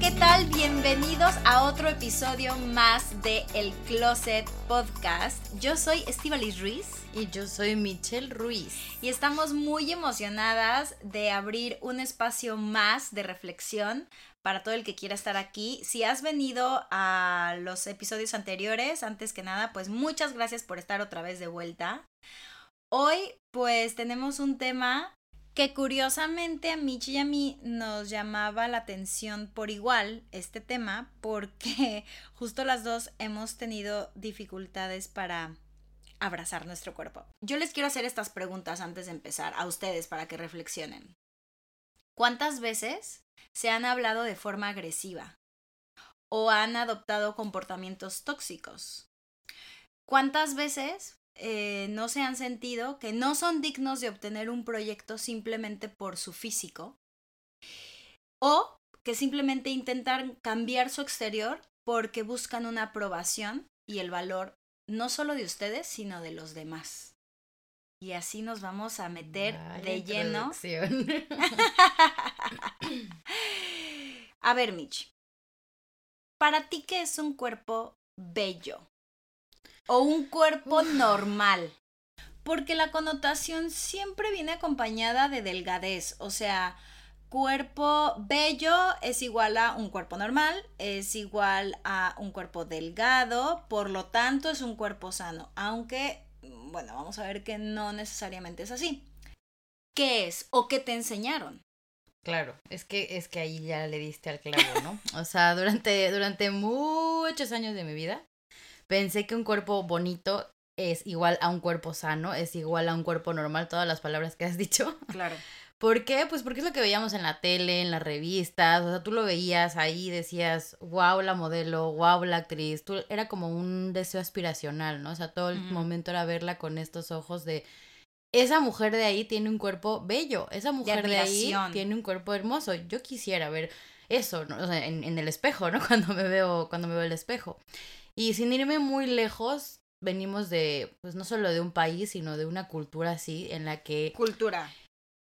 ¿Qué tal? Bienvenidos a otro episodio más de El Closet Podcast. Yo soy Estivalis Ruiz Y yo soy Michelle Ruiz. y estamos muy emocionadas de abrir un espacio más de reflexión para todo el que quiera estar aquí. Si has venido a los episodios anteriores, antes que nada, pues muchas gracias por estar otra vez de vuelta. Hoy pues tenemos un tema que curiosamente a Michi y a mí nos llamaba la atención por igual este tema porque justo las dos hemos tenido dificultades para abrazar nuestro cuerpo. Yo les quiero hacer estas preguntas antes de empezar a ustedes para que reflexionen. ¿Cuántas veces se han hablado de forma agresiva o han adoptado comportamientos tóxicos? ¿Cuántas veces eh, no se han sentido que no son dignos de obtener un proyecto simplemente por su físico? O que simplemente intentan cambiar su exterior porque buscan una aprobación y el valor no solo de ustedes, sino de los demás. Y así nos vamos a meter de lleno. A ver, Mitch. ¿Para ti qué es un cuerpo bello? O un cuerpo normal. Porque la connotación siempre viene acompañada de delgadez. O sea, cuerpo bello es igual a un cuerpo normal, es igual a un cuerpo delgado, por lo tanto es un cuerpo sano. Aunque, bueno, vamos a ver que no necesariamente es así. ¿Qué es? ¿O qué te enseñaron? Claro, es que, es que ahí ya le diste al clavo, ¿no? O sea, durante, durante muchos años de mi vida pensé que un cuerpo bonito es igual a un cuerpo sano, es igual a un cuerpo normal, todas las palabras que has dicho. Claro. ¿Por qué? Pues porque es lo que veíamos en la tele, en las revistas, o sea, tú lo veías ahí y decías, wow, la modelo, wow, la actriz, tú, era como un deseo aspiracional, ¿no? O sea, todo el momento era verla con estos ojos de, esa mujer de ahí tiene un cuerpo bello, esa mujer de, ahí tiene un cuerpo hermoso, yo quisiera ver eso, ¿no? O sea, en, en el espejo, ¿no? Cuando me veo, cuando me veo el espejo. Y sin irme muy lejos, venimos de, pues no solo de un país, sino de una cultura así, en la que Cultura.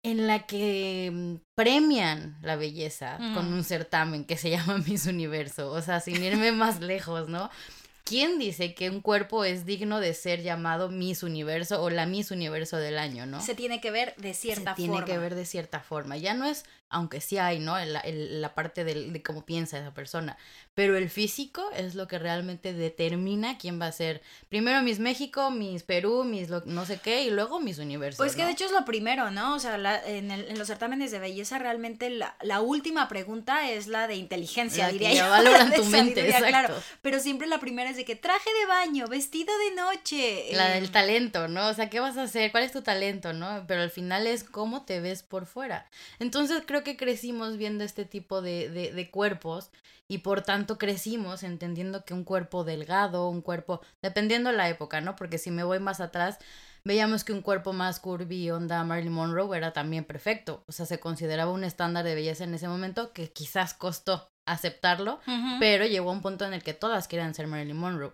en la que mm, premian la belleza con Mm. un certamen que se llama Miss Universo. O sea, sin irme más lejos, ¿no? ¿Quién dice que un cuerpo es digno de ser llamado Miss Universo o la Miss Universo del año, no? Se tiene que ver de cierta Se tiene forma. que ver de cierta forma. Ya no es, aunque sí hay, ¿no? El- el- la parte del- de cómo piensa esa persona. Pero el físico es lo que realmente determina quién va a ser. Primero Miss México, Miss Perú, Miss lo- no sé qué, y luego Miss Universo. Pues que ¿no? de hecho es lo primero, ¿no? O sea, la- en, el- en los certámenes de belleza realmente la, la última pregunta es la de inteligencia, La que diría ya yo. valoran tu mente, sabiduría, claro. exacto. Pero siempre la primera es de que traje de baño, vestido de noche. La eh, del talento, ¿no? O sea, ¿qué vas a hacer? ¿Cuál es tu talento, no? Pero al final es cómo te ves por fuera. Entonces creo que crecimos viendo este tipo de, de, de cuerpos y por tanto crecimos entendiendo que un cuerpo delgado, un cuerpo, dependiendo la época, ¿no? Porque si me voy más atrás, veíamos que un cuerpo más curvy, onda Marilyn Monroe, era también perfecto. O sea, se consideraba un estándar de belleza en ese momento que quizás costó aceptarlo, pero llegó a un punto en el que todas querían ser Marilyn Monroe.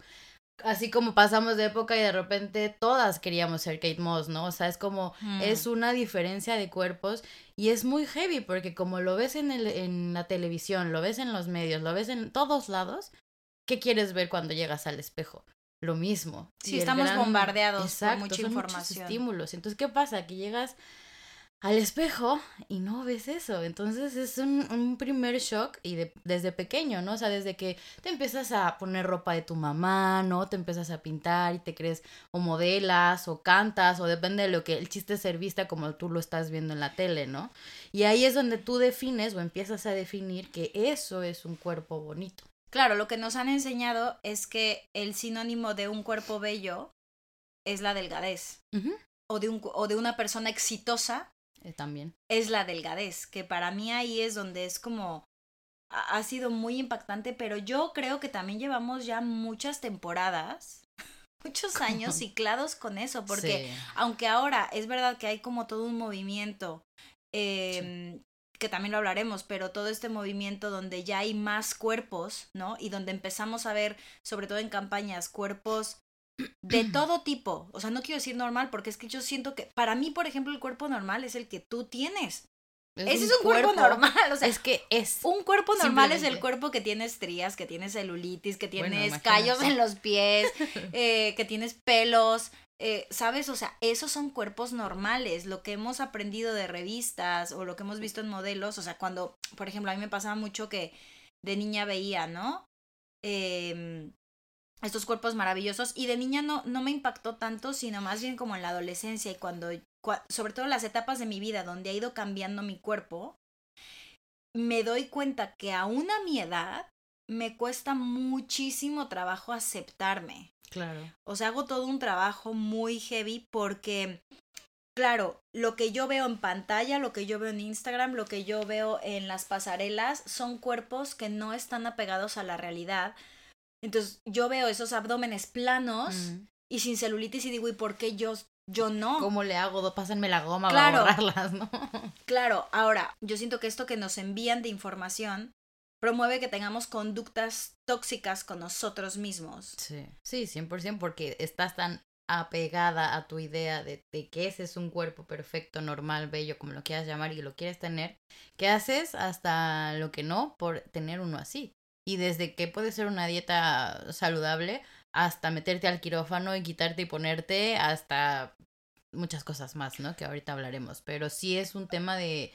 Así como pasamos de época y de repente todas queríamos ser Kate Moss, ¿no? O sea, es como, Mm. es una diferencia de cuerpos y es muy heavy porque como lo ves en, el, en la televisión, lo ves en los medios, lo ves en todos lados, ¿qué quieres ver cuando llegas al espejo? Lo mismo. Sí, Y estamos bombardeados por Exacto, mucha son muchos información. estímulos. Entonces, ¿qué pasa? Que llegas al espejo y no ves eso. Entonces es un, un primer shock y de- desde pequeño, ¿no? O sea, desde que te empiezas a poner ropa de tu mamá, ¿no? Te empiezas a pintar y te crees o modelas o cantas o depende de lo que el chiste ser vista como tú lo estás viendo en la tele, ¿no? Y ahí es donde tú defines o empiezas a definir que eso es un cuerpo bonito. Claro, lo que nos han enseñado es que el sinónimo de un cuerpo bello es la delgadez. O de, un, o de una persona exitosa Eh, también. es la delgadez. Que para mí ahí es donde es como. ha sido muy impactante, pero yo creo que también llevamos ya muchas temporadas, muchos años ciclados con eso, porque Sí. aunque ahora es verdad que hay como todo un movimiento, em, que también lo hablaremos, pero todo este movimiento donde ya hay más cuerpos, ¿no? Y donde empezamos a ver, sobre todo en campañas, cuerpos de todo tipo. O sea, no quiero decir normal, porque es que yo siento que, para mí, por ejemplo, el cuerpo normal es el que tú tienes. Ese es un cuerpo, normal, o sea, es que es. un cuerpo normal es el cuerpo que tiene estrías, que tiene celulitis, que Bueno, tienes imagínate. callos en los pies, eh, que tienes pelos, eh, ¿sabes? O sea, esos son cuerpos normales. Lo que hemos aprendido de revistas o lo que hemos visto en modelos, o sea, cuando, por ejemplo, a mí me pasaba mucho que de niña veía, ¿no? Em, estos cuerpos maravillosos y de niña no, no me impactó tanto, sino más bien como en la adolescencia y cuando, cua- sobre todo las etapas de mi vida donde ha ido cambiando mi cuerpo, me doy cuenta que aún a mi edad me cuesta muchísimo trabajo aceptarme. Claro. O sea, hago todo un trabajo muy heavy porque, claro, lo que yo veo en pantalla, lo que yo veo en Instagram, lo que yo veo en las pasarelas, son cuerpos que no están apegados a la realidad. Entonces, yo veo esos abdómenes planos y sin celulitis y digo, ¿y por qué yo, yo no? ¿Cómo le hago? Pásenme la goma Claro. para borrarlas, ¿no? Claro, ahora, yo siento que esto que nos envían de información promueve que tengamos conductas tóxicas con nosotros mismos. Sí, sí, 100%, porque estás tan apegada a tu idea de, de que ese es un cuerpo perfecto, normal, bello, como lo quieras llamar y lo quieres tener, que haces hasta lo que no por tener uno así. Y desde que puede ser una dieta saludable hasta meterte al quirófano y quitarte y ponerte hasta muchas cosas más, ¿no? Que ahorita hablaremos. Pero sí es un tema de,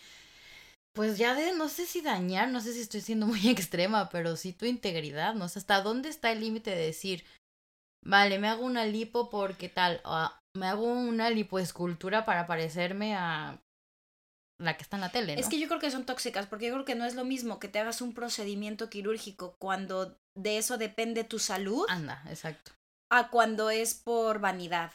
pues ya de, no sé si dañar, no sé si estoy siendo muy extrema, pero sí tu integridad, ¿no? ¿hasta dónde está el límite de decir, vale, me hago una lipo porque tal, o me hago una lipoescultura para parecerme a la que está en la tele, ¿no? Es que yo creo que son tóxicas, porque yo creo que no es lo mismo que te hagas un procedimiento quirúrgico cuando de eso depende tu salud Anda, exacto. a cuando es por vanidad.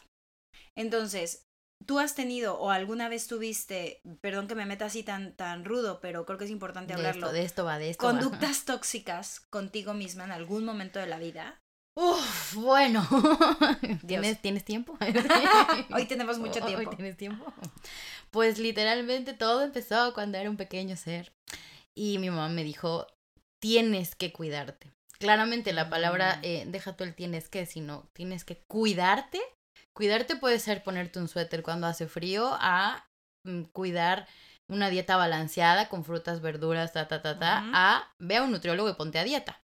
Entonces, tú has tenido o alguna vez tuviste, perdón que me meta así tan, tan rudo, pero creo que es importante De hablarlo, esto, de esto va, de esto va. conductas tóxicas contigo misma en algún momento de la vida. Uf, bueno. ¿Tienes, ¿Tienes tiempo? Hoy tenemos mucho Hoy tiempo. tienes tiempo. Pues literalmente todo empezó cuando era un pequeño ser. Y mi mamá me dijo, tienes que cuidarte. Claramente la palabra, Mm. eh, deja tú el tienes que, sino tienes que cuidarte. Cuidarte puede ser ponerte un suéter cuando hace frío, a mm, cuidar una dieta balanceada con frutas, verduras, ta, ta, ta, ta, a ve a un nutriólogo y ponte a dieta.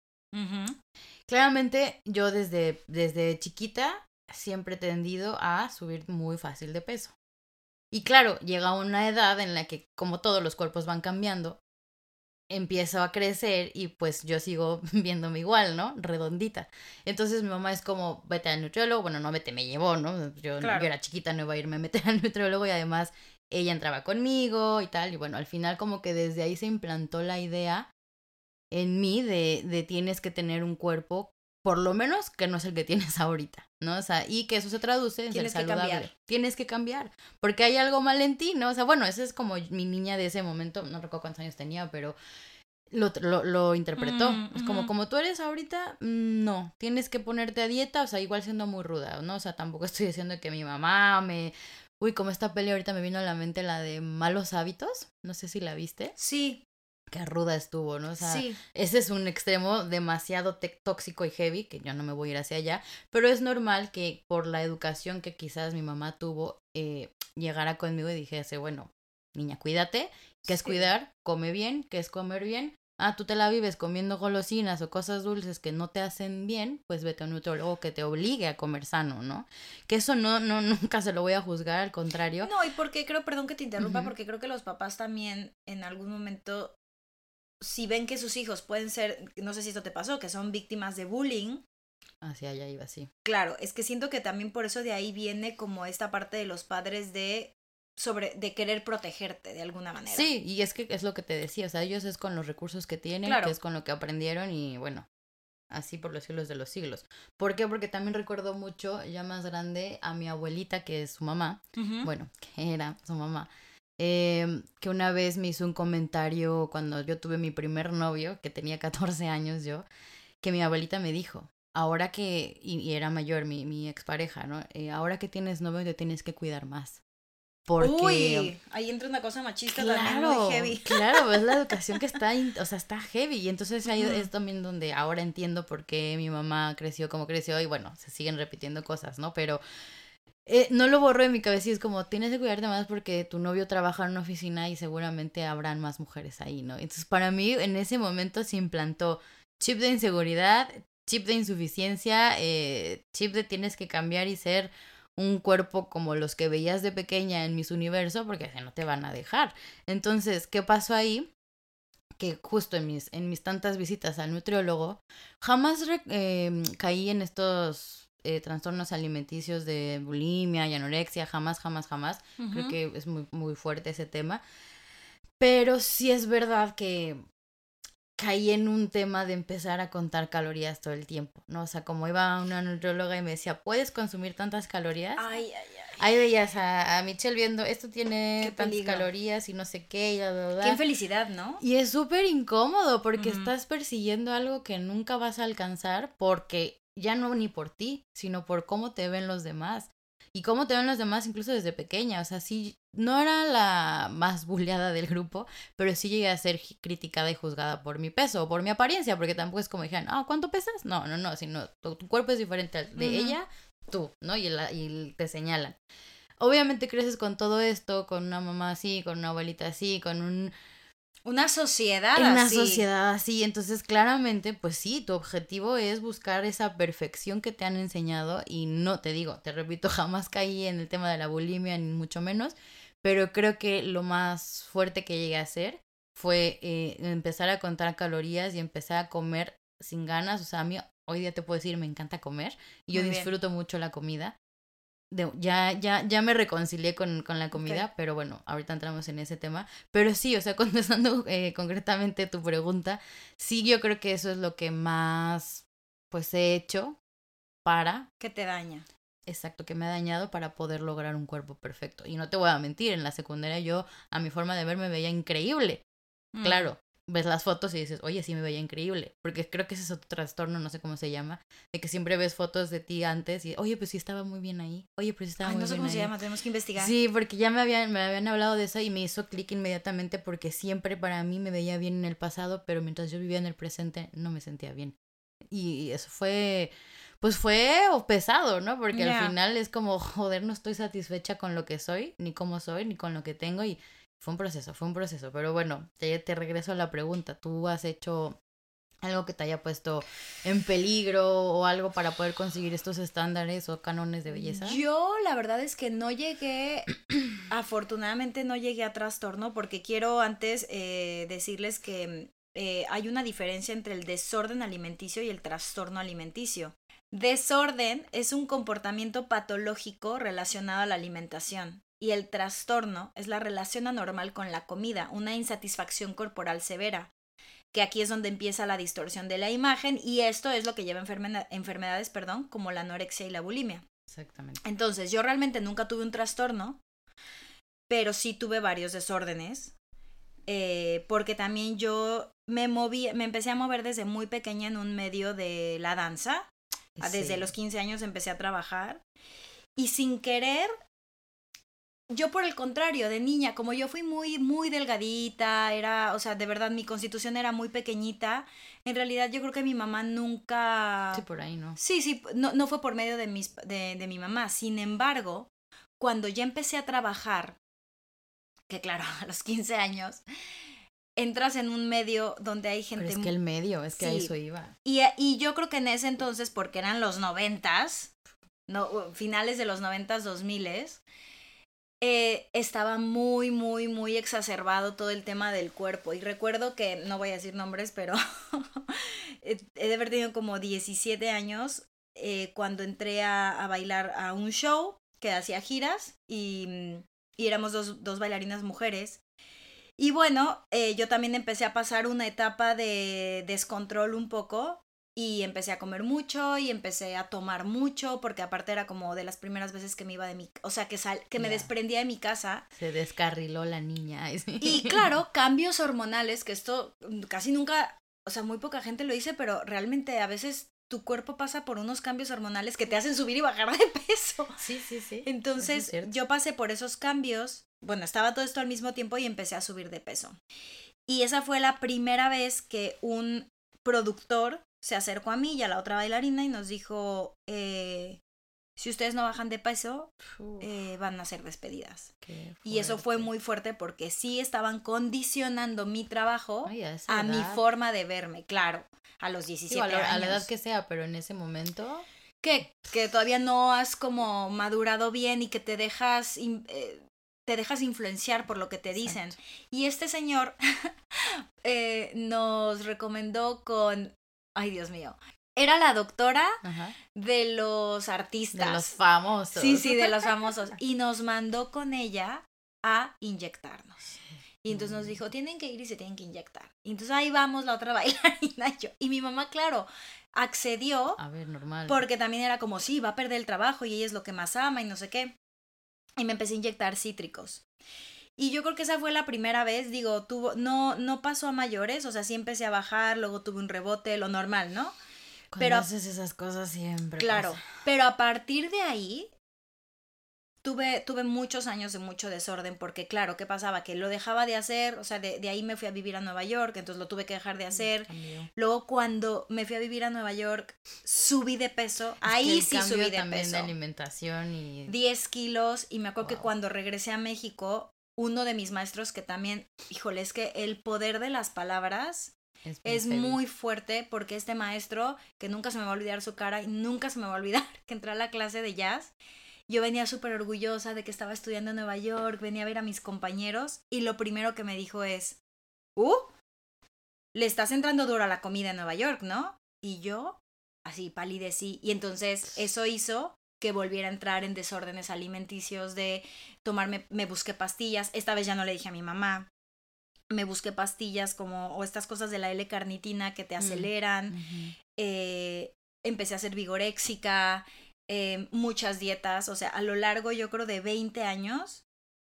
Claramente yo desde, desde chiquita siempre he tendido a subir muy fácil de peso. Y claro, llega una edad en la que como todos los cuerpos van cambiando, empiezo a crecer y pues yo sigo viéndome igual, ¿no? Redondita. Entonces mi mamá es como, vete al nutriólogo, bueno, no vete, me llevó, ¿no? Yo, Claro. yo era chiquita, no iba a irme a meter al nutriólogo y además ella entraba conmigo y tal, y bueno, al final como que desde ahí se implantó la idea en mí de, de tienes que tener un cuerpo, por lo menos que no es el que tienes ahorita, ¿no? O sea, y que eso se traduce en Tienes que ser saludable. cambiar. Tienes que cambiar, porque hay algo mal en ti, ¿no? O sea, bueno, esa es como mi niña de ese momento, no recuerdo cuántos años tenía, pero lo, lo, lo interpretó. Mm, es como, como tú eres ahorita, mm, no, tienes que ponerte a dieta, o sea, igual siendo muy ruda, ¿no? O sea, tampoco estoy diciendo que mi mamá me... Uy, como esta peli ahorita me vino a la mente la de malos hábitos, no sé si la viste, Sí, qué ruda estuvo, ¿no? O sea, sí. ese es un extremo demasiado tóxico y heavy, que yo no me voy a ir hacia allá, pero es normal que por la educación que quizás mi mamá tuvo, eh, llegara conmigo y dijese, bueno, niña, cuídate, ¿qué es Sí. cuidar? Come bien, ¿qué es comer bien? Ah, tú te la vives comiendo golosinas o cosas dulces que no te hacen bien, pues vete a un nutriólogo que te obligue a comer sano, ¿no? Que eso no, no, nunca se lo voy a juzgar, al contrario. No, y porque creo, perdón que te interrumpa, porque creo que los papás también en algún momento, si ven que sus hijos pueden ser, no sé si esto te pasó, que son víctimas de bullying, Hacia allá iba así. claro, es que siento que también por eso de ahí viene como esta parte de los padres de sobre de querer protegerte de alguna manera. Sí, y es que es lo que te decía, o sea, ellos es con los recursos que tienen, Claro. que es con lo que aprendieron y bueno, así por los siglos de los siglos. ¿Por qué? Porque también recuerdo mucho, ya más grande, a mi abuelita, que es su mamá, bueno, que era su mamá, em, que una vez me hizo un comentario cuando yo tuve mi primer novio, que tenía 14 años yo, que mi abuelita me dijo, ahora que, y, era mayor mi, mi expareja, ¿no? Eh, ahora que tienes novio te tienes que cuidar más. Porque... Uy, ahí entra una cosa machista también muy heavy. Claro, es la educación que está, o sea, está heavy. Y entonces ahí es también donde ahora entiendo por qué mi mamá creció como creció y bueno, se siguen repitiendo cosas, ¿no? Pero eh, no lo borro de mi cabeza y es como, tienes que cuidarte más porque tu novio trabaja en una oficina y seguramente habrán más mujeres ahí, ¿no? Entonces para mí en ese momento se implantó chip de inseguridad, chip de insuficiencia, eh, chip de tienes que cambiar y ser un cuerpo como los que veías de pequeña en mis universo, porque no te van a dejar. Entonces, ¿qué pasó ahí? Que justo en mis, en mis tantas visitas al nutriólogo, jamás em, caí en estos eh, trastornos alimenticios de bulimia y anorexia, jamás, jamás, jamás. Creo que es muy, muy fuerte ese tema. Pero sí es verdad que caí en un tema de empezar a contar calorías todo el tiempo, ¿no? O sea, como iba una nutrióloga y me decía, ¿puedes consumir tantas calorías? Ay, ay, ay. Ahí veías a, Michelle viendo, esto tiene tantas calorías y no sé qué, y bla, bla, bla. Qué infelicidad, ¿no? Y es súper incómodo porque estás persiguiendo algo que nunca vas a alcanzar porque ya no ni por ti, sino por cómo te ven los demás y cómo te ven los demás incluso desde pequeña. O sea, sí, no era la más bulleada del grupo, pero sí llegué a ser criticada y juzgada por mi peso o por mi apariencia, porque tampoco es como dijeran, ah, ¿cuánto pesas? No, no, no, sino tu, cuerpo es diferente al de ella, tú, ¿no? Y, y te señalan. Obviamente creces con todo esto, con una mamá así, con una abuelita así, con un una sociedad en una sociedad así. Entonces, claramente, pues sí, tu objetivo es buscar esa perfección que te han enseñado. Y no te digo, te repito, jamás caí en el tema de la bulimia, ni mucho menos. Pero creo que lo más fuerte que llegué a hacer fue eh, empezar a contar calorías y empezar a comer sin ganas. O sea, a mí hoy día te puedo decir, me encanta comer. Y yo disfruto mucho la comida ya, ya, ya me reconcilié con, con la comida, pero bueno, ahorita entramos en ese tema. Pero sí, o sea, contestando eh, concretamente tu pregunta, sí, yo creo que eso es lo que más, pues, he hecho para... Que te daña. Exacto, que me ha dañado para poder lograr un cuerpo perfecto. Y no te voy a mentir, en la secundaria yo, a mi forma de ver, me veía increíble. Mm. Claro, ves las fotos y dices, oye, sí me veía increíble. Porque creo que ese es otro trastorno, no sé cómo se llama, de que siempre ves fotos de ti antes y, oye, pues sí estaba muy bien ahí. Oye, pues sí estaba muy bien. No sé cómo se llama, tenemos que investigar. Sí, porque ya me habían, me habían hablado de eso y me hizo clic inmediatamente porque siempre para mí me veía bien en el pasado, pero mientras yo vivía en el presente no me sentía bien. Y eso fue, pues fue pesado, ¿no? Porque al final es como, joder, no estoy satisfecha con lo que soy, ni cómo soy, ni con lo que tengo y fue un proceso, fue un proceso. Pero bueno, te, regreso a la pregunta. ¿Tú has hecho algo que te haya puesto en peligro o algo para poder conseguir estos estándares o cánones de belleza? Yo la verdad es que no llegué, afortunadamente no llegué a trastorno porque quiero antes eh, decirles que eh, hay una diferencia entre el desorden alimenticio y el trastorno alimenticio. Desorden es un comportamiento patológico relacionado a la alimentación y el trastorno es la relación anormal con la comida, una insatisfacción corporal severa, que aquí es donde empieza la distorsión de la imagen y esto es lo que lleva a enfermedades, perdón, como la anorexia y la bulimia. Exactamente. Entonces, yo realmente nunca tuve un trastorno, pero sí tuve varios desórdenes, eh, porque también yo me moví, me empecé a mover desde muy pequeña en un medio de la danza. Desde los 15 años empecé a trabajar y sin querer yo por el contrario, de niña, como yo fui muy, muy delgadita, era, o sea, de verdad mi constitución era muy pequeñita, en realidad yo creo que mi mamá nunca... Sí, por ahí, ¿no? Sí, sí, no, no fue por medio de, mis, de, de mi mamá. Sin embargo, cuando ya empecé a trabajar, que claro, a los 15 años, entras en un medio donde hay gente... Pero es que el medio, es que a eso iba. Y, y yo creo que en ese entonces, porque eran los noventas, no, finales de los noventas, dos miles, eh, estaba muy, muy, muy exacerbado todo el tema del cuerpo. Y recuerdo que, no voy a decir nombres, pero he de haber tenido como 17 años eh, cuando entré a, bailar a un show que hacía giras y, y éramos dos, dos, bailarinas mujeres. Y bueno, eh, yo también empecé a pasar una etapa de descontrol un poco y empecé a comer mucho y empecé a tomar mucho porque aparte era como de las primeras veces que me iba de mi, o sea, que sal, que me desprendía de mi casa Se descarriló la niña. y claro, cambios hormonales que esto casi nunca, o sea, muy poca gente lo dice, pero realmente a veces tu cuerpo pasa por unos cambios hormonales que te hacen subir y bajar de peso. Sí, sí, sí. Entonces es yo pasé por esos cambios, bueno, estaba todo esto al mismo tiempo y empecé a subir de peso. Y esa fue la primera vez que un productor se acercó a mí y a la otra bailarina y nos dijo, eh, si ustedes no bajan de peso, eh, van a ser despedidas. Y eso fue muy fuerte porque sí estaban condicionando mi trabajo Ay, a mi forma de verme, claro, a los 17 Digo, a, la, años. a la edad que sea, pero en ese momento. que, que todavía no has como madurado bien y que te dejas eh, te dejas influenciar por lo que te dicen. Exacto. Y este señor eh, nos recomendó con, ay Dios mío, era la doctora Ajá. de los artistas. De los famosos. Sí, sí, de los famosos. Y nos mandó con ella a inyectarnos. Y entonces nos Mm. dijo, tienen que ir y se tienen que inyectar. Y entonces ahí vamos la otra bailarina y yo. Y mi mamá, claro, accedió A ver, normal. porque también era como, sí, va a perder el trabajo y ella es lo que más ama y no sé qué. Y me empecé a inyectar cítricos. Y yo creo que esa fue la primera vez, digo, tuvo, no, no pasó a mayores, o sea, sí empecé a bajar, luego tuve un rebote, lo normal, ¿no? Cuando pero- haces esas cosas siempre. Claro, pasa. pero a partir de ahí tuve, tuve muchos años de mucho desorden porque claro, ¿qué pasaba? Que lo dejaba de hacer, o sea, de, de ahí me fui a vivir a Nueva York, entonces lo tuve que dejar de hacer. Cambió. Luego cuando me fui a vivir a Nueva York, subí de peso, Es ahí sí subí de también peso. de alimentación y 10 kilos y me acuerdo que cuando regresé a México, uno de mis maestros que también, híjole, es que el poder de las palabras es, muy fuerte porque este maestro, que nunca se me va a olvidar su cara y nunca se me va a olvidar que entré a la clase de jazz, yo venía súper orgullosa de que estaba estudiando en Nueva York, venía a ver a mis compañeros y lo primero que me dijo es, ¡Uh! Le estás entrando duro a la comida en Nueva York, ¿no? Y yo, así palidecí. Y entonces eso hizo que volviera a entrar en desórdenes alimenticios de tomarme, me busqué pastillas, esta vez ya no le dije a mi mamá, me busqué pastillas como, o estas cosas de la L-carnitina que te Mm. aceleran, eh, empecé a hacer vigoréxica, eh, muchas dietas, o sea, a lo largo yo creo de 20 años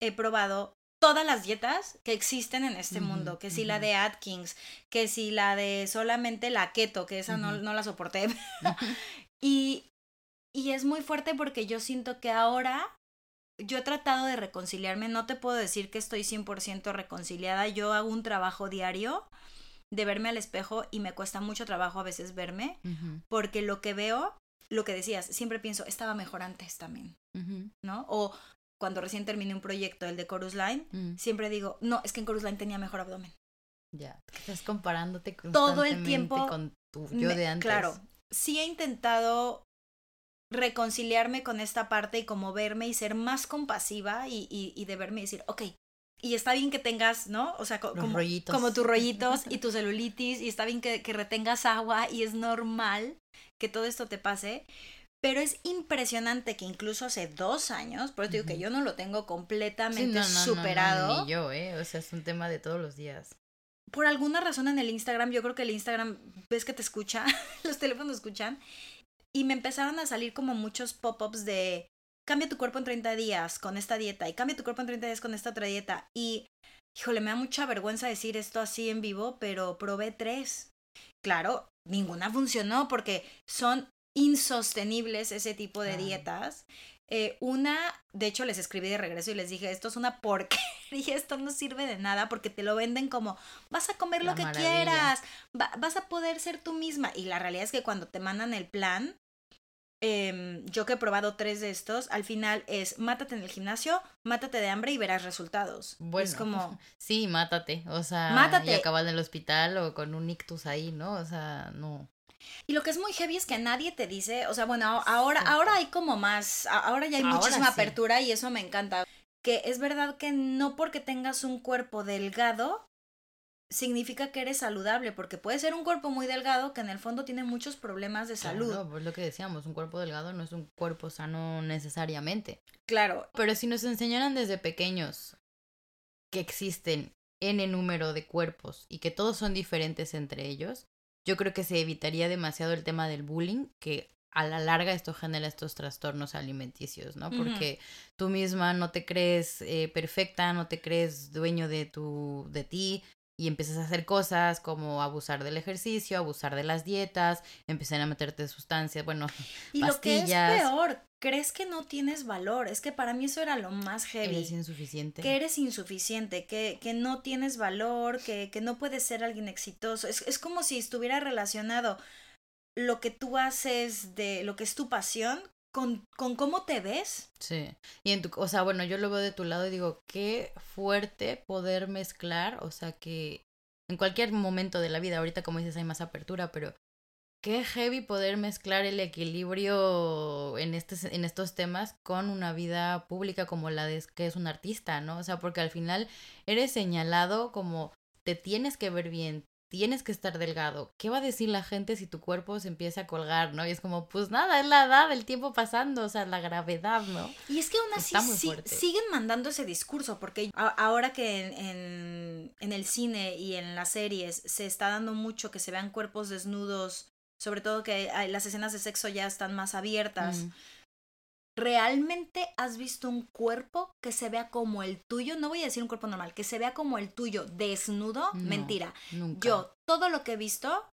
he probado todas las dietas que existen en este mundo, que si la de Atkins, que si la de solamente la keto, que esa no, no la soporté. y, y es muy fuerte porque yo siento que ahora yo he tratado de reconciliarme, no te puedo decir que estoy 100% reconciliada, yo hago un trabajo diario de verme al espejo y me cuesta mucho trabajo a veces verme porque lo que veo, lo que decías, siempre pienso, estaba mejor antes también, ¿no? O cuando recién terminé un proyecto, el de Chorus Line, mm. siempre digo, no, es que en Chorus Line tenía mejor abdomen. Ya, estás comparándote Todo el constantemente tiempo con tu yo Me- de antes. Claro, sí he intentado reconciliarme con esta parte y como verme y ser más compasiva y, y, y de verme y decir, ok, y está bien que tengas, ¿no? O sea, co- Los como, rollitos. como tus rollitos y tu celulitis y está bien que, que retengas agua y es normal que todo esto te pase. Pero es impresionante que incluso hace dos años, por eso digo que yo no lo tengo Sí, completamente no, no, no, no, superado. ni yo, ¿eh? O sea, es un tema de todos los días. por alguna razón en el Instagram, yo creo que el Instagram, ves que te escucha, los teléfonos escuchan, y me empezaron a salir como muchos pop-ups de cambia tu cuerpo en 30 días con esta dieta y cambia tu cuerpo en 30 días con esta otra dieta. Y, híjole, me da mucha vergüenza decir esto así en vivo, pero probé tres. Claro, ninguna funcionó porque son insostenibles ese tipo de dietas. Eh, una, de hecho, les escribí de regreso y les dije, esto es una porquería, esto no sirve de nada porque te lo venden como, vas a comer La lo que maravilla. quieras, va- vas a poder ser tú misma. Y la realidad es que cuando te mandan el plan, em, yo que he probado tres de estos, al final es mátate en el gimnasio, mátate de hambre y verás resultados. Bueno, Es como, sí, mátate. O sea, Mátate. y acabas en el hospital o con un ictus ahí, ¿no? O sea, no. Y lo que es muy heavy es que nadie te dice, o sea, bueno, ahora, Sí. ahora hay como más, ahora ya hay Ahora muchísima sí. apertura y eso me encanta. Que es verdad que no porque tengas un cuerpo delgado significa que eres saludable, porque puede ser un cuerpo muy delgado que en el fondo tiene muchos problemas de salud. Claro, pues lo que decíamos, un cuerpo delgado no es un cuerpo sano necesariamente. Claro, Pero si nos enseñaran desde pequeños que existen N número de cuerpos y que todos son diferentes entre ellos, yo creo que se evitaría demasiado el tema del bullying, que a la larga esto genera estos trastornos alimenticios, ¿no? Porque tú misma no te crees eh, perfecta, no te crees dueño de tu, de ti, y empiezas a hacer cosas como abusar del ejercicio, abusar de las dietas, empezar a meterte sustancias, bueno, y lo que es peor, crees que no tienes valor, es que para mí eso era lo más heavy. Eres insuficiente. Que eres insuficiente, que, que no tienes valor, que, que no puedes ser alguien exitoso. Es, es como si estuviera relacionado lo que tú haces de lo que es tu pasión con, con cómo te ves. Sí. Y en tu, o sea, bueno, yo lo veo de tu lado y digo, qué fuerte poder mezclar, o sea, que en cualquier momento de la vida, ahorita como dices hay más apertura, pero qué heavy poder mezclar el equilibrio en, este, en estos temas con una vida pública como la de que es un artista, ¿no? O sea, porque al final eres señalado como te tienes que ver bien, tienes que estar delgado. ¿Qué va a decir la gente si tu cuerpo se empieza a colgar, no? Y es como, pues nada, es la edad, el tiempo pasando, o sea, la gravedad, ¿no? Y es que aún así siguen mandando ese discurso, porque ahora que en, en, el cine y en las series se está dando mucho que se vean cuerpos desnudos, sobre todo que las escenas de sexo ya están más abiertas. Mm. ¿Realmente has visto un cuerpo que se vea como el tuyo? No voy a decir un cuerpo normal, que se vea como el tuyo desnudo. Mentira. Yo, todo lo que he visto,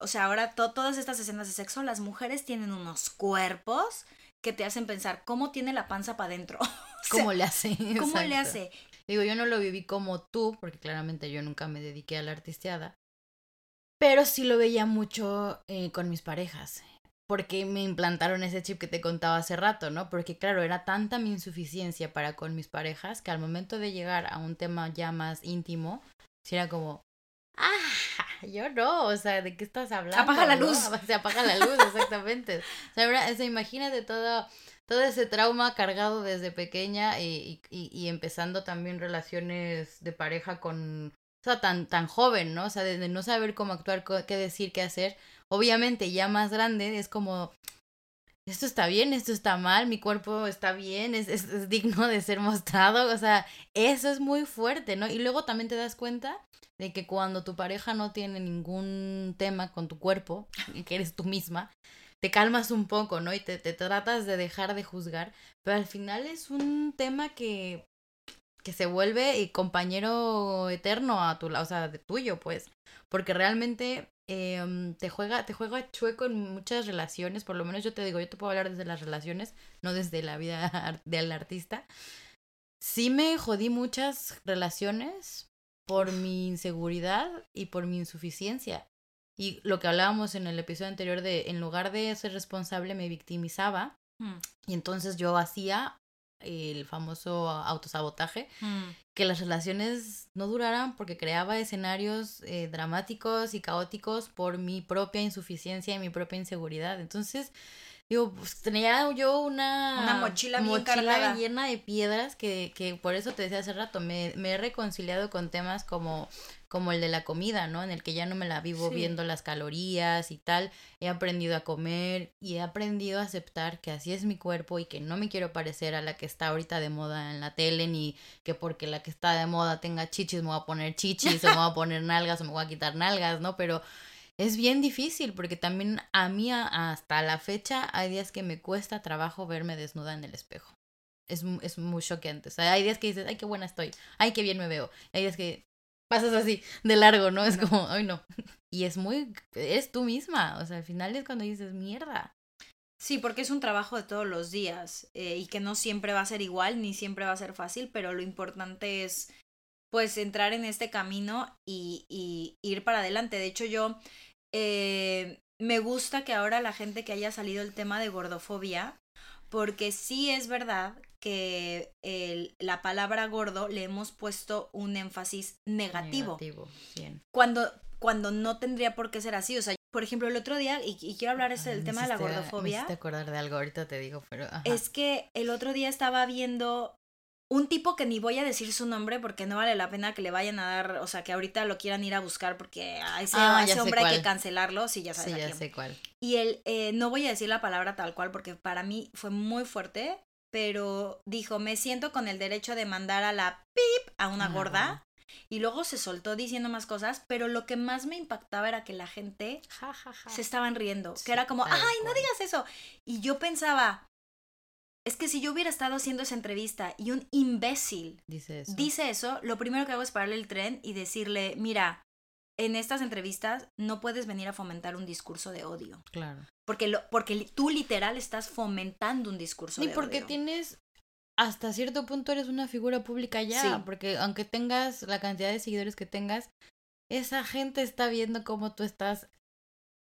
o sea, ahora todas estas escenas de sexo, las mujeres tienen unos cuerpos que te hacen pensar cómo tiene la panza para adentro. ¿Cómo le hace? ¿Cómo le hace? Digo, yo no lo viví como tú, porque claramente yo nunca me dediqué a la artisteada. Pero sí lo veía mucho eh, con mis parejas porque me implantaron ese chip que te contaba hace rato, ¿no? Porque claro, era tanta mi insuficiencia para con mis parejas que al momento de llegar a un tema ya más íntimo, si era como, ah, yo no, o sea, ¿de qué estás hablando? Apaga la luz. Se apaga la luz, exactamente. o sea, imagínate todo, todo ese trauma cargado desde pequeña y, y, y, empezando también relaciones de pareja con, o sea, tan, tan joven, ¿no? O sea, de no saber cómo actuar, qué decir, qué hacer obviamente ya más grande es como, esto está bien, esto está mal, mi cuerpo está bien, es, es, digno de ser mostrado, o sea, eso es muy fuerte, ¿no? Y luego también te das cuenta de que cuando tu pareja no tiene ningún tema con tu cuerpo, que eres tú misma, te calmas un poco, ¿no? Y te, te tratas de dejar de juzgar, pero al final es un tema que que se vuelve compañero eterno a tu lado, o sea, de tuyo, pues, porque realmente eh, te juega, te juega chueco en muchas relaciones, por lo menos yo te digo, yo te puedo hablar desde las relaciones, no desde la vida del artista. Sí me jodí muchas relaciones por mi inseguridad y por mi insuficiencia. Y lo que hablábamos en el episodio anterior de, en lugar de ser responsable, me victimizaba. Mm. Y entonces yo hacía el famoso autosabotaje, mm. que las relaciones no duraran porque creaba escenarios eh, dramáticos y caóticos por mi propia insuficiencia y mi propia inseguridad. Entonces, digo, pues tenía yo una, una mochila, mochila llena de piedras que, que por eso te decía hace rato, me, me he reconciliado con temas como como el de la comida, ¿no? En el que ya no me la vivo viendo las calorías y tal. He aprendido a comer y he aprendido a aceptar que así es mi cuerpo y que no me quiero parecer a la que está ahorita de moda en la tele, ni que porque la que está de moda tenga chichis me voy a poner chichis o me voy a poner nalgas o me voy a quitar nalgas, ¿no? Pero es bien difícil porque también a mí hasta la fecha hay días que me cuesta trabajo verme desnuda en el espejo. Es, es muy choqueante. O sea, hay días que dices, ay, qué buena estoy, ay, qué bien me veo. Hay días que pasas así de largo, ¿no? Es como, ay, no. Y es muy, es tú misma, o sea, al final es cuando dices, mierda. Sí, porque es un trabajo de todos los días eh, y que no siempre va a ser igual ni siempre va a ser fácil, pero lo importante es pues entrar en este camino y, y ir para adelante. De hecho, yo eh, me gusta que ahora la gente que haya salido el tema de gordofobia, porque sí es verdad que el, la palabra gordo le hemos puesto un énfasis negativo. Negativo, bien. Cuando, cuando no tendría por qué ser así. O sea, por ejemplo, el otro día, y, quiero hablar del tema de la gordofobia. Me acordar de algo, ahorita te digo, pero. Es que el otro día estaba viendo un tipo que ni voy a decir su nombre porque no vale la pena que le vayan a dar, o sea, que ahorita lo quieran ir a buscar porque a ese, ah, hombre hay que cancelarlo, sí, ya sabes. Sí, ya sé cuál. Y él, eh, no voy a decir la palabra tal cual porque para mí fue muy fuerte, pero dijo, me siento con el derecho de mandar a la pip a una gorda. y luego se soltó diciendo más cosas, pero lo que más me impactaba era que la gente Ja, ja, ja. se estaban riendo, Sí, que era como, ay, no digas eso. Y yo pensaba, es que si yo hubiera estado haciendo esa entrevista y un imbécil Dice eso. dice eso, lo primero que hago es pararle el tren y decirle, mira, en estas entrevistas no puedes venir a fomentar un discurso de odio. Claro. Porque, lo, porque tú literal estás fomentando un discurso Ni de porque odio. tienes, hasta cierto punto eres una figura pública ya, Sí. porque aunque tengas la cantidad de seguidores que tengas, esa gente está viendo cómo tú estás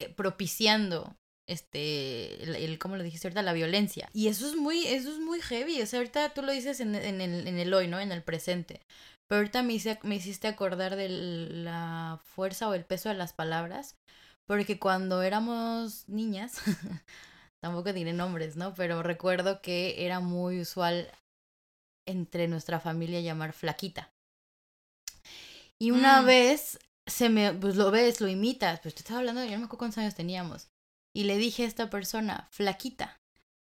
eh, propiciando este el, el- ¿cómo lo dijiste ahorita? la violencia. Y eso es muy eso es muy heavy, o sea, ahorita tú lo dices en, en el en el hoy, ¿no? En el presente. Pero ahorita me, hice- me hiciste acordar de la fuerza o el peso de las palabras, porque cuando éramos niñas, tampoco diré nombres, ¿no? Pero recuerdo que era muy usual entre nuestra familia llamar flaquita. Y una Mm. vez se me, pues lo ves, lo imitas, pues te estaba hablando, yo no me acuerdo cuántos años teníamos. Y le dije a esta persona, flaquita.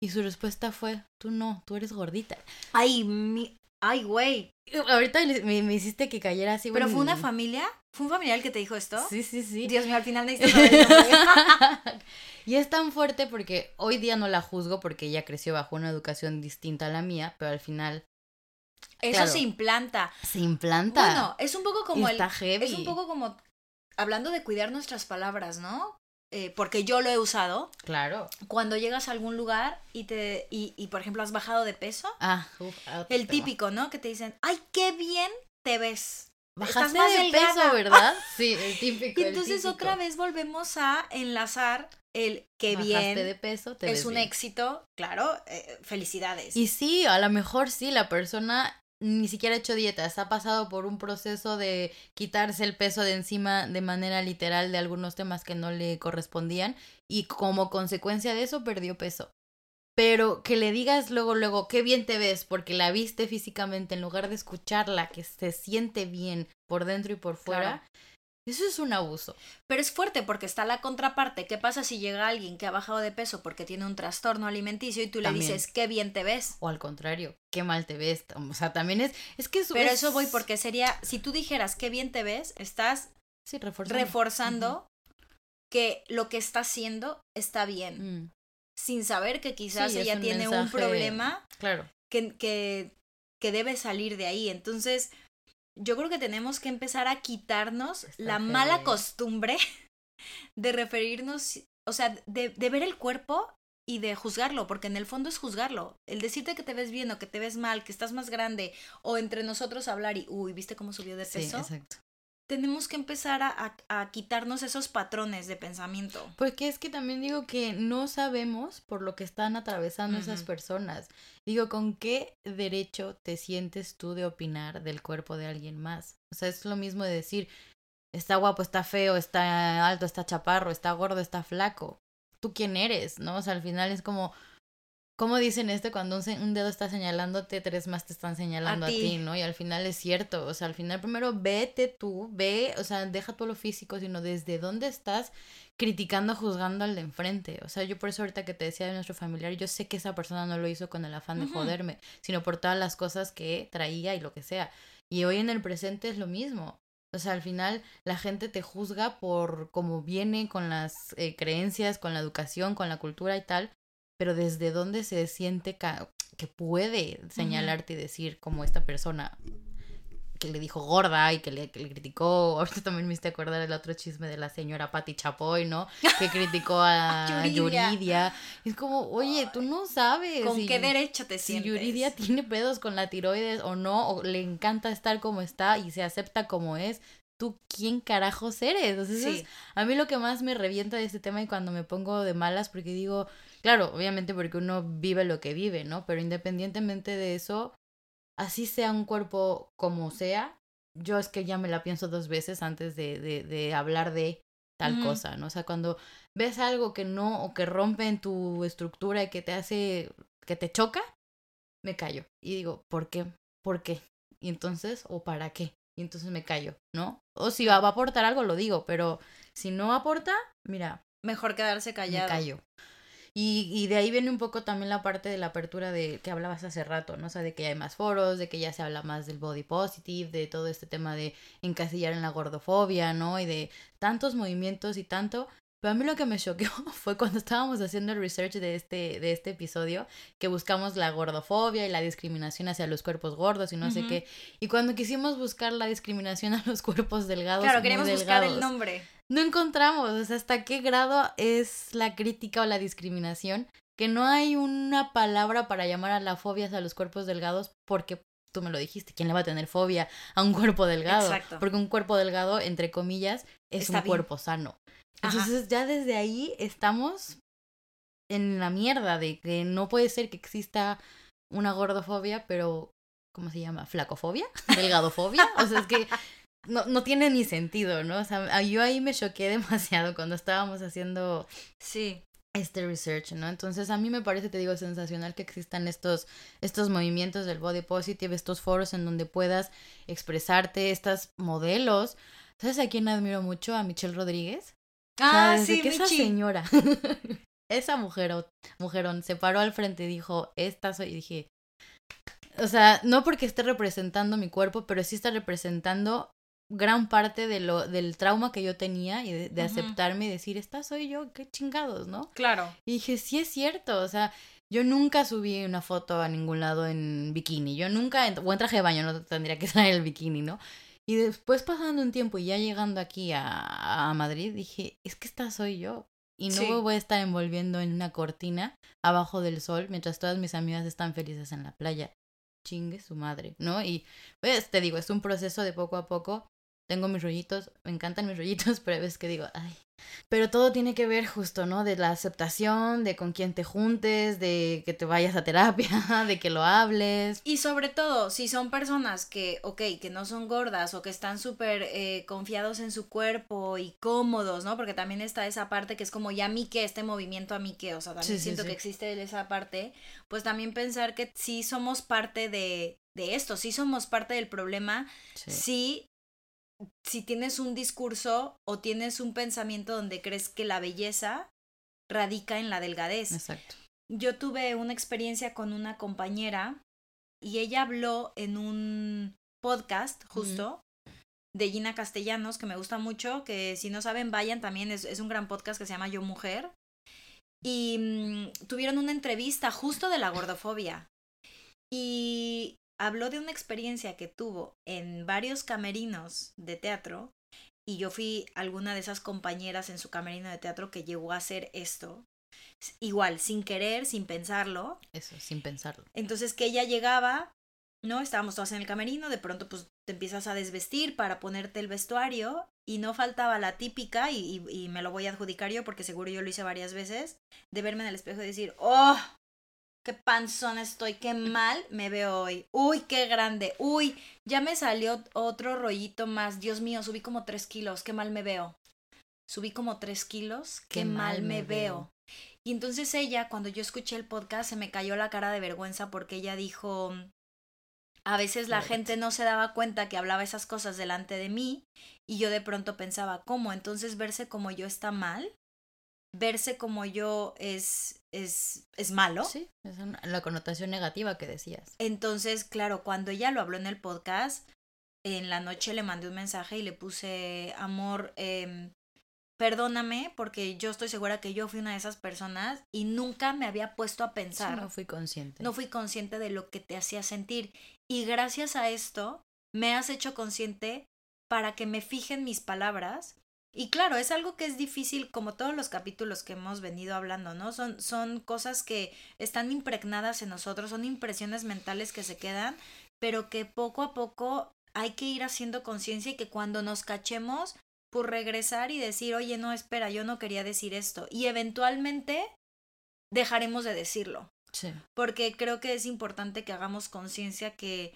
Y su respuesta fue, tú no, tú eres gordita. Ay, mi... Ay, güey. Ahorita me, me hiciste que cayera así. ¿Pero fue una familia? ¿Fue un familiar el que te dijo esto? Sí, sí, sí. Dios mío, al final necesito saber y es tan fuerte porque hoy día no la juzgo porque ella creció bajo una educación distinta a la mía, pero al final Eso Claro. se implanta. se implanta. Bueno, es un poco como Está el... heavy. Es un poco como... Hablando de cuidar nuestras palabras, ¿no? Eh, porque yo lo he usado. Claro. Cuando llegas a algún lugar y te... Y, y, por ejemplo, has bajado de peso. Ah, uf, ah, El típico, ¿no? Que te dicen, ay, qué bien te ves. Bajaste más de delgada. peso, ¿verdad? Sí, el típico. Y entonces típico. otra vez volvemos a enlazar el qué Bajaste bien. de peso, te es ves un bien. éxito, claro, eh, felicidades. Y sí, a lo mejor sí, la persona ni siquiera ha hecho dietas, ha pasado por un proceso de quitarse el peso de encima de manera literal de algunos temas que no le correspondían y como consecuencia de eso perdió peso. Pero que le digas luego, luego, qué bien te ves porque la viste físicamente en lugar de escucharla, que se siente bien por dentro y por fuera. Eso es un abuso. Pero es fuerte porque está la contraparte. ¿Qué pasa si llega alguien que ha bajado de peso porque tiene un trastorno alimenticio y tú le dices, qué bien te ves? O al contrario, qué mal te ves. O sea, también es, es que es, Pero es- eso voy porque sería, si tú dijeras, qué bien te ves, estás Sí, reforzando. reforzando que lo que está haciendo está bien. Mm, Sin saber que quizás Sí, ella un tiene un problema claro. que, que, que debe salir de ahí. Entonces, yo creo que tenemos que empezar a quitarnos Está la mala costumbre de referirnos, o sea, de, de ver el cuerpo y de juzgarlo, porque en el fondo es juzgarlo. El decirte que te ves bien o que te ves mal, que estás más grande, o entre nosotros hablar y, uy, ¿viste cómo subió de Sí, peso? exacto. Tenemos que empezar a, a- a quitarnos esos patrones de pensamiento. Porque es que también digo que no sabemos por lo que están atravesando esas personas. Digo, ¿con qué derecho te sientes tú de opinar del cuerpo de alguien más? O sea, es lo mismo de decir, está guapo, está feo, está alto, está chaparro, está gordo, está flaco. ¿Tú quién eres? ¿No? O sea, al final es como, ¿cómo dicen esto? Cuando un, dedo está señalándote, tres más te están señalando a, ti. ti, ¿no? Y al final es cierto. O sea, al final primero vete tú, ve, o sea, deja todo lo físico, sino desde dónde estás criticando, juzgando al de enfrente. O sea, yo por eso ahorita que te decía de nuestro familiar, yo sé que esa persona no lo hizo con el afán de joderme, sino por todas las cosas que traía y lo que sea. Y hoy en el presente es lo mismo. O sea, al final la gente te juzga por cómo viene con las eh, creencias, con la educación, con la cultura y tal, pero desde dónde se siente que puede señalarte y decir como esta persona que le dijo gorda y que le, que le criticó. Ahorita también me hiciste acordar el otro chisme de la señora Patti Chapoy, ¿no? Que criticó a Yuridia. Yuridia. Es como, oye, tú no sabes. ¿Con si- qué derecho te si sientes? Yuridia tiene pedos con la tiroides o no, o le encanta estar como está y se acepta como es, ¿tú quién carajos eres? Eso es a mí lo que más me revienta de este tema y cuando me pongo de malas, porque digo, claro, obviamente porque uno vive lo que vive, ¿no? Pero independientemente de eso, así sea un cuerpo como sea, yo es que ya me la pienso dos veces antes de, de, de hablar de tal cosa, ¿no? O sea, cuando ves algo que no, o que rompe en tu estructura y que te hace, que te choca, me callo. Y digo, ¿por qué? ¿Por qué? Y entonces, ¿o para qué? Y entonces me callo, ¿no? O si va va a aportar algo, lo digo, pero si no aporta, mira, Mejor quedarse me callado. callo. Y, y de ahí viene un poco también la parte de la apertura de que hablabas hace rato, ¿no? O sea, de que ya hay más foros, de que ya se habla más del body positive, de todo este tema de encasillar en la gordofobia, ¿no? Y de tantos movimientos y tanto. Pero a mí lo que me choqueó fue cuando estábamos haciendo el research de este, de este episodio, que buscamos la gordofobia y la discriminación hacia los cuerpos gordos y no sé qué. Y cuando quisimos buscar la discriminación a los cuerpos delgados, Claro, muy queríamos buscar el delgados, nombre. No encontramos, o sea, hasta qué grado es la crítica o la discriminación, que no hay una palabra para llamar a la fobia hacia los cuerpos delgados porque tú me lo dijiste, ¿quién le va a tener fobia a un cuerpo delgado? Exacto. Porque un cuerpo delgado, entre comillas, es Está un bien. cuerpo sano. Ajá. Entonces ya desde ahí estamos en la mierda de que no puede ser que exista una gordofobia, pero ¿cómo se llama? ¿Flacofobia? ¿Delgadofobia? O sea, es que no, no tiene ni sentido, ¿no? O sea, yo ahí me choqué demasiado cuando estábamos haciendo Sí. este research, ¿no? Entonces a mí me parece, te digo, sensacional que existan estos, estos movimientos del body positive, estos foros en donde puedas expresarte, estos modelos. ¿Sabes a quién admiro mucho? A Michelle Rodríguez. O sea, Ah, sí, que esa señora, esa mujer, mujerón, se paró al frente y dijo, esta soy, y dije, o sea, no porque esté representando mi cuerpo, pero sí está representando gran parte de lo, del trauma que yo tenía y de, de Ujú. aceptarme y decir, esta soy yo, qué chingados, ¿no? Claro. Y dije, sí es cierto, o sea, yo nunca subí una foto a ningún lado en bikini, yo nunca, en- o en traje de baño, no tendría que traer el bikini, ¿no? Y después pasando un tiempo y ya llegando aquí a, a Madrid, dije, es que esta soy yo. Y no Sí. voy a estar envolviendo en una cortina abajo del sol mientras todas mis amigas están felices en la playa. Chingue su madre, ¿no? Y pues te digo, es un proceso de poco a poco. Tengo mis rollitos, me encantan mis rollitos, pero veces que digo, ay. Pero todo tiene que ver justo, ¿no? De la aceptación, de con quién te juntes, de que te vayas a terapia, de que lo hables. Y sobre todo, si son personas que, ok, que no son gordas o que están súper eh, confiados en su cuerpo y cómodos, ¿no? Porque también está esa parte que es como ya a mí que, este movimiento a mí que, o sea, también Sí, sí, siento sí. que existe esa parte, pues también pensar que sí somos parte de, de esto, sí somos parte del problema, Sí. sí si tienes un discurso o tienes un pensamiento donde crees que la belleza radica en la delgadez. Exacto. Yo tuve una experiencia con una compañera y ella habló en un podcast justo de Gina Castellanos que me gusta mucho, que si no saben vayan también, es, es un gran podcast que se llama Yo Mujer. Y mm, tuvieron una entrevista justo de la gordofobia. Y habló de una experiencia que tuvo en varios camerinos de teatro. Y yo fui alguna de esas compañeras en su camerino de teatro que llegó a hacer esto. Igual, sin querer, sin pensarlo. Eso, sin pensarlo. Entonces que ella llegaba, ¿no? Estábamos todas en el camerino, de pronto pues te empiezas a desvestir para ponerte el vestuario y no faltaba la típica, y, y, y me lo voy a adjudicar yo porque seguro yo lo hice varias veces, de verme en el espejo y decir, oh, qué panzón estoy, qué mal me veo hoy, uy, qué grande, uy, ya me salió otro rollito más, Dios mío, subí como tres kilos, qué mal me veo. Subí como tres kilos, qué, mal, me veo. Y entonces ella, cuando yo escuché el podcast, se me cayó la cara de vergüenza porque ella dijo, a veces la Right. gente no se daba cuenta que hablaba esas cosas delante de mí y yo de pronto pensaba, ¿cómo? Entonces verse como yo está mal, verse como yo es, es, es malo. Sí, es una- la connotación negativa que decías. Entonces, claro, cuando ella lo habló en el podcast, en la noche le mandé un mensaje y le puse, amor, em, perdóname porque yo estoy segura que yo fui una de esas personas y nunca me había puesto a Sí, pensar. no fui consciente. no fui consciente de lo que te hacía sentir. Y gracias a esto me has hecho consciente para que me fijen mis palabras. Y claro, es algo que es difícil, como todos los capítulos que hemos venido hablando, ¿no? Son, son cosas que están impregnadas en nosotros, son impresiones mentales que se quedan, pero que poco a poco hay que ir haciendo conciencia y que cuando nos cachemos, por regresar y decir, oye, no, espera, yo no quería decir esto. Y eventualmente dejaremos de decirlo Sí. porque creo que es importante que hagamos conciencia que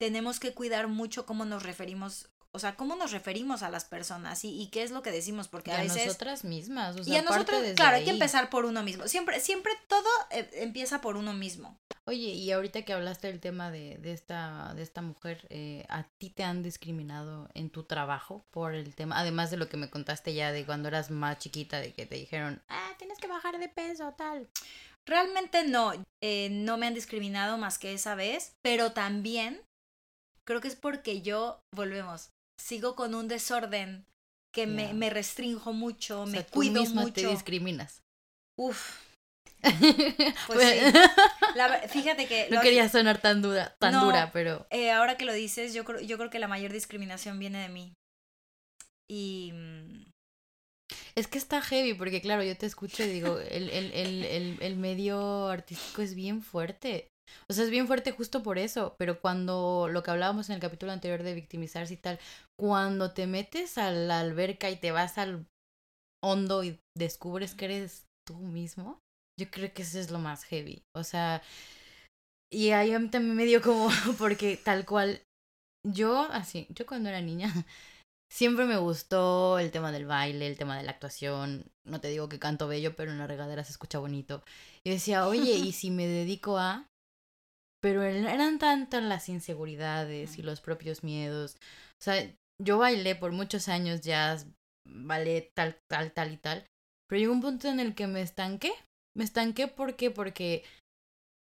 tenemos que cuidar mucho cómo nos referimos, o sea, cómo nos referimos a las personas y, y qué es lo que decimos, porque Y a, a veces... nosotras mismas. O sea, y a nosotros, claro, hay que empezar por uno mismo. Siempre, siempre todo eh, empieza por uno mismo. Oye, y ahorita que hablaste del tema de, de esta, de esta mujer, eh, ¿a ti te han discriminado en tu trabajo por el tema? Además de lo que me contaste ya de cuando eras más chiquita, de que te dijeron, ah, tienes que bajar bajar de peso, tal. Realmente no, eh, no me han discriminado más que esa vez, pero también creo que es porque yo, volvemos, sigo con un desorden que me, Ya. me restrinjo mucho, O me sea, tú cuido misma mucho. te discriminas. Uf, Pues sí. La fíjate que no lo- quería sonar tan dura, tan No. dura, pero eh, ahora que lo dices, yo creo, yo creo que la mayor discriminación viene de mí. Y mm, es que está heavy, porque claro, yo te escucho y digo, el, el, el, el, el medio artístico es bien fuerte. O sea, es bien fuerte justo por eso, pero cuando lo que hablábamos en el capítulo anterior de victimizarse y tal, cuando te metes a la alberca y te vas al hondo y descubres que eres tú mismo, yo creo que eso es lo más heavy. O sea, y ahí a mí también me dio como, porque tal cual, yo así, yo cuando era niña, siempre me gustó el tema del baile, el tema de la actuación. No te digo que canto bello, pero en la regadera se escucha bonito. Y decía, oye, ¿y si me dedico a...? Pero eran tantas las inseguridades y los propios miedos. O sea, yo bailé por muchos años jazz, ballet, tal, tal, tal y tal. Pero llegó un punto en el que me estanqué. Me estanqué ¿por qué? porque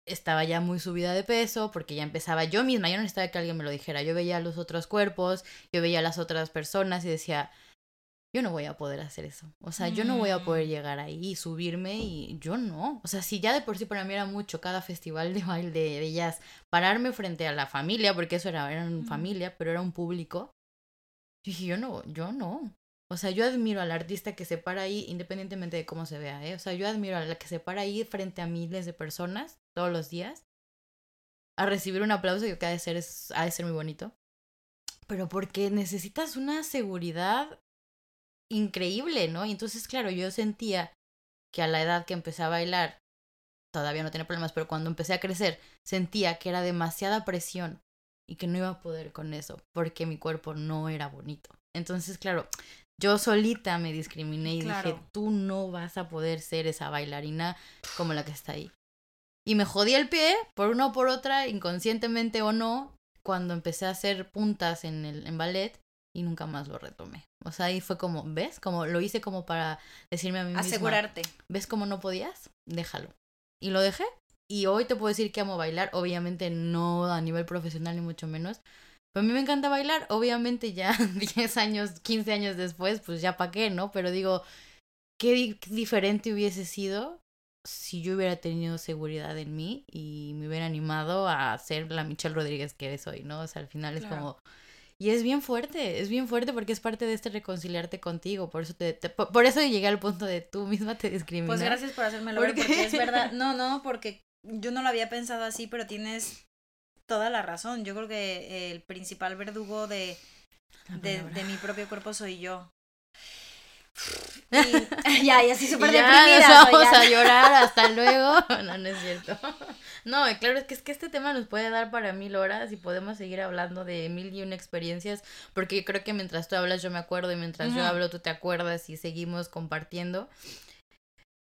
estaba ya muy subida de peso, porque ya empezaba yo misma, yo no necesitaba que alguien me lo dijera. Yo veía a los otros cuerpos, yo veía a las otras personas y decía, yo no voy a poder hacer eso. O sea, yo no voy a poder llegar ahí y subirme y yo no. O sea, si ya de por sí para mí era mucho cada festival de baile de, jazz, pararme frente a la familia, porque eso era, era una familia, pero era un público. Yo dije, yo no, yo no. O sea, yo admiro al artista que se para ahí, independientemente de cómo se vea, ¿eh? O sea, yo admiro a la que se para ahí frente a miles de personas todos los días a recibir un aplauso que ha de ser, es, ha de ser muy bonito. Pero porque necesitas una seguridad increíble, ¿no? Y entonces, claro, yo sentía que a la edad que empecé a bailar, todavía no tenía problemas, pero cuando empecé a crecer, sentía que era demasiada presión y que no iba a poder con eso, porque mi cuerpo no era bonito. Entonces, claro, yo solita me discriminé y dije, tú no vas a poder ser esa bailarina como la que está ahí. Y me jodí el pie, por una o por otra, inconscientemente o no, cuando empecé a hacer puntas en el en ballet y nunca más lo retomé. O sea, ahí fue como, ¿ves? Como lo hice como para decirme a mí misma, asegurarte. ¿ves cómo no podías? Déjalo. Y lo dejé. Y hoy te puedo decir que amo bailar, obviamente no a nivel profesional ni mucho menos. Pero a mí me encanta bailar, obviamente ya 10 años, 15 años después, pues ya pa' qué, ¿no? Pero digo, qué di- diferente hubiese sido si yo hubiera tenido seguridad en mí y me hubiera animado a ser la Michelle Rodríguez que soy, ¿no? O sea, al final es como... Y es bien fuerte, es bien fuerte porque es parte de este reconciliarte contigo, por eso te, te- por por eso llegué al punto de tú misma te discriminas. Pues gracias por hacérmelo ver, Porque- es verdad. No, no, porque yo no lo había pensado así, pero tienes toda la razón. Yo creo que el principal verdugo de, de, de mi propio cuerpo soy yo. Y, ya, y así súper Y ya deprimida. nos vamos ya. a llorar, hasta luego. No, no es cierto. No, claro, es que es que este tema nos puede dar para mil horas y podemos seguir hablando de mil y una experiencias, porque yo creo que mientras tú hablas yo me acuerdo y mientras yo hablo tú te acuerdas y seguimos compartiendo.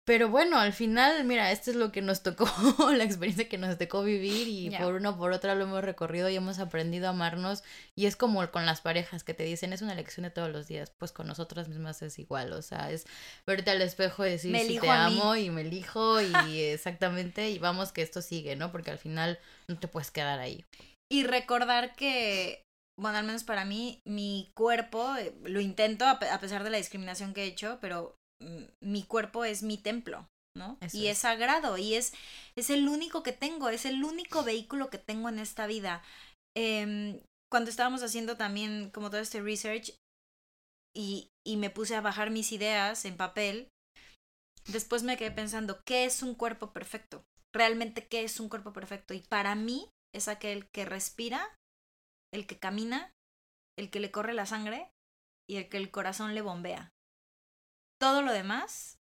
Pero bueno, al final, mira, esto es lo que nos tocó, la experiencia que nos tocó vivir y por una o por otra lo hemos recorrido y hemos aprendido a amarnos y es como con las parejas que te dicen, es una lección de todos los días, pues con nosotras mismas es igual, o sea, es verte al espejo y decir Me si te amo y me elijo y exactamente y vamos que esto sigue, ¿no? Porque al final no te puedes quedar ahí. Y recordar que, bueno, al menos para mí, mi cuerpo, eh, lo intento a, pe- a pesar de la discriminación que he hecho, pero mi cuerpo es mi templo, ¿no? Eso y es. es sagrado y es, es el único que tengo, es el único vehículo que tengo en esta vida. Em, cuando estábamos haciendo también como todo este research y, y me puse a bajar mis ideas en papel, después me quedé pensando, ¿qué es un cuerpo perfecto? Realmente, ¿qué es un cuerpo perfecto? Y para mí es aquel que respira, el que camina, el que le corre la sangre y el que el corazón le bombea. Todo lo demás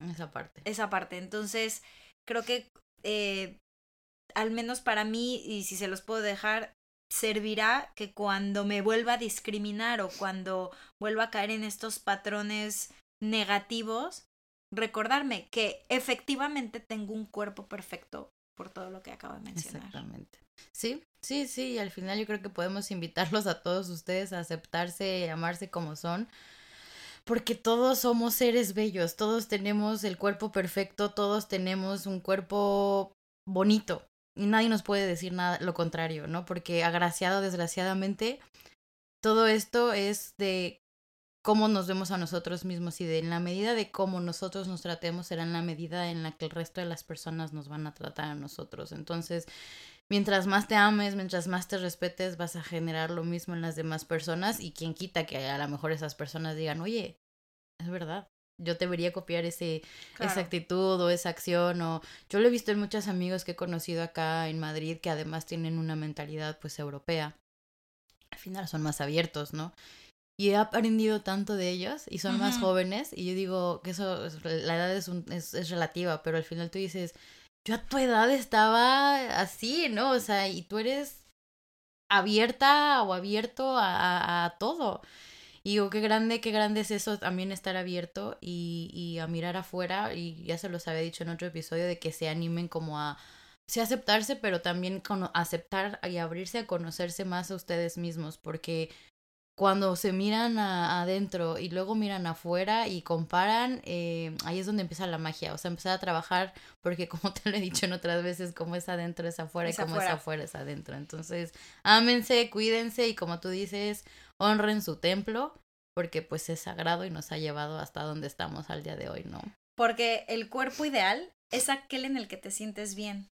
Esa parte. esa parte. Entonces, creo que eh, al menos para mí, y si se los puedo dejar, servirá que cuando me vuelva a discriminar o cuando vuelva a caer en estos patrones negativos, recordarme que efectivamente tengo un cuerpo perfecto por todo lo que acabo de mencionar. Exactamente. Sí, sí, sí, y al final yo creo que podemos invitarlos a todos ustedes a aceptarse y amarse como son, porque todos somos seres bellos, todos tenemos el cuerpo perfecto, todos tenemos un cuerpo bonito y nadie nos puede decir nada lo contrario, ¿no? Porque agraciado desgraciadamente todo esto es de cómo nos vemos a nosotros mismos y de en la medida de cómo nosotros nos tratemos será en la medida en la que el resto de las personas nos van a tratar a nosotros. Entonces, mientras más te ames, mientras más te respetes, vas a generar lo mismo en las demás personas y quien quita que a lo mejor esas personas digan, oye, es verdad. Yo debería copiar ese, esa actitud o esa acción o yo lo he visto en muchos amigos que he conocido acá en Madrid que además tienen una mentalidad pues europea. Al final son más abiertos, ¿no? y he aprendido tanto de ellos y son más jóvenes y yo digo que eso, la edad es, un, es, es, relativa, pero al final tú dices, yo a tu edad estaba así, ¿no? O sea, y tú eres abierta o abierto a, todo. Y digo, qué grande, qué grande es eso también estar abierto y, y a mirar afuera. Y ya se los había dicho en otro episodio de que se animen como a, sí aceptarse, pero también con aceptar y abrirse a conocerse más a ustedes mismos, porque cuando se miran adentro y luego miran afuera y comparan, eh, ahí es donde empieza la magia. O sea, empezar a trabajar, porque como te lo he dicho en otras veces, como es adentro es afuera y como es afuera es adentro. Entonces, ámense, cuídense y como tú dices, honren su templo, porque pues es sagrado y nos ha llevado hasta donde estamos al día de hoy, ¿no? Porque el cuerpo ideal es aquel en el que te sientes bien.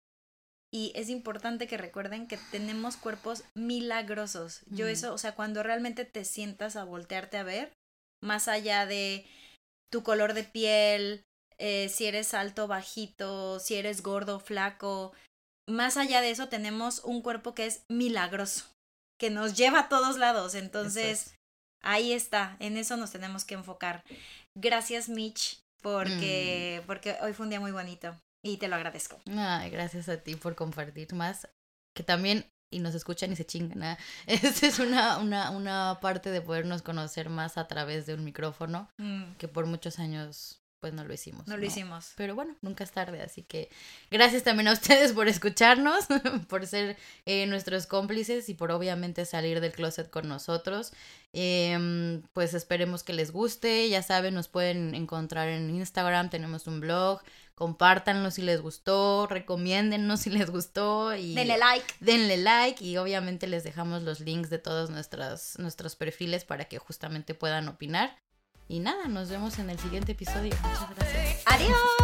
Y es importante que recuerden que tenemos cuerpos milagrosos. Yo eso, o sea, cuando realmente te sientas a voltearte a ver, más allá de tu color de piel, eh, si eres alto, bajito, si eres gordo, flaco, más allá de eso tenemos un cuerpo que es milagroso, que nos lleva a todos lados. Entonces, ahí está, en eso nos tenemos que enfocar. Gracias, Mitch, porque, mm. porque hoy fue un día muy bonito. Y te lo agradezco. Ay, gracias a ti por compartir más. Que también, y nos escuchan y se chingan. ¿eh? Esta es una, una, una parte de podernos conocer más a través de un micrófono, mm. que por muchos años pues no lo hicimos. No, lo hicimos. Pero bueno, nunca es tarde, así que gracias también a ustedes por escucharnos, por ser eh, nuestros cómplices y por obviamente salir del closet con nosotros. Em, pues esperemos que les guste, ya saben, nos pueden encontrar en Instagram, tenemos un blog, compártanlo si les gustó, recomiéndennos si les gustó y denle like. Denle like y obviamente les dejamos los links de todos nuestros, nuestros perfiles para que justamente puedan opinar. Y nada, nos vemos en el siguiente episodio. Muchas gracias. Adiós.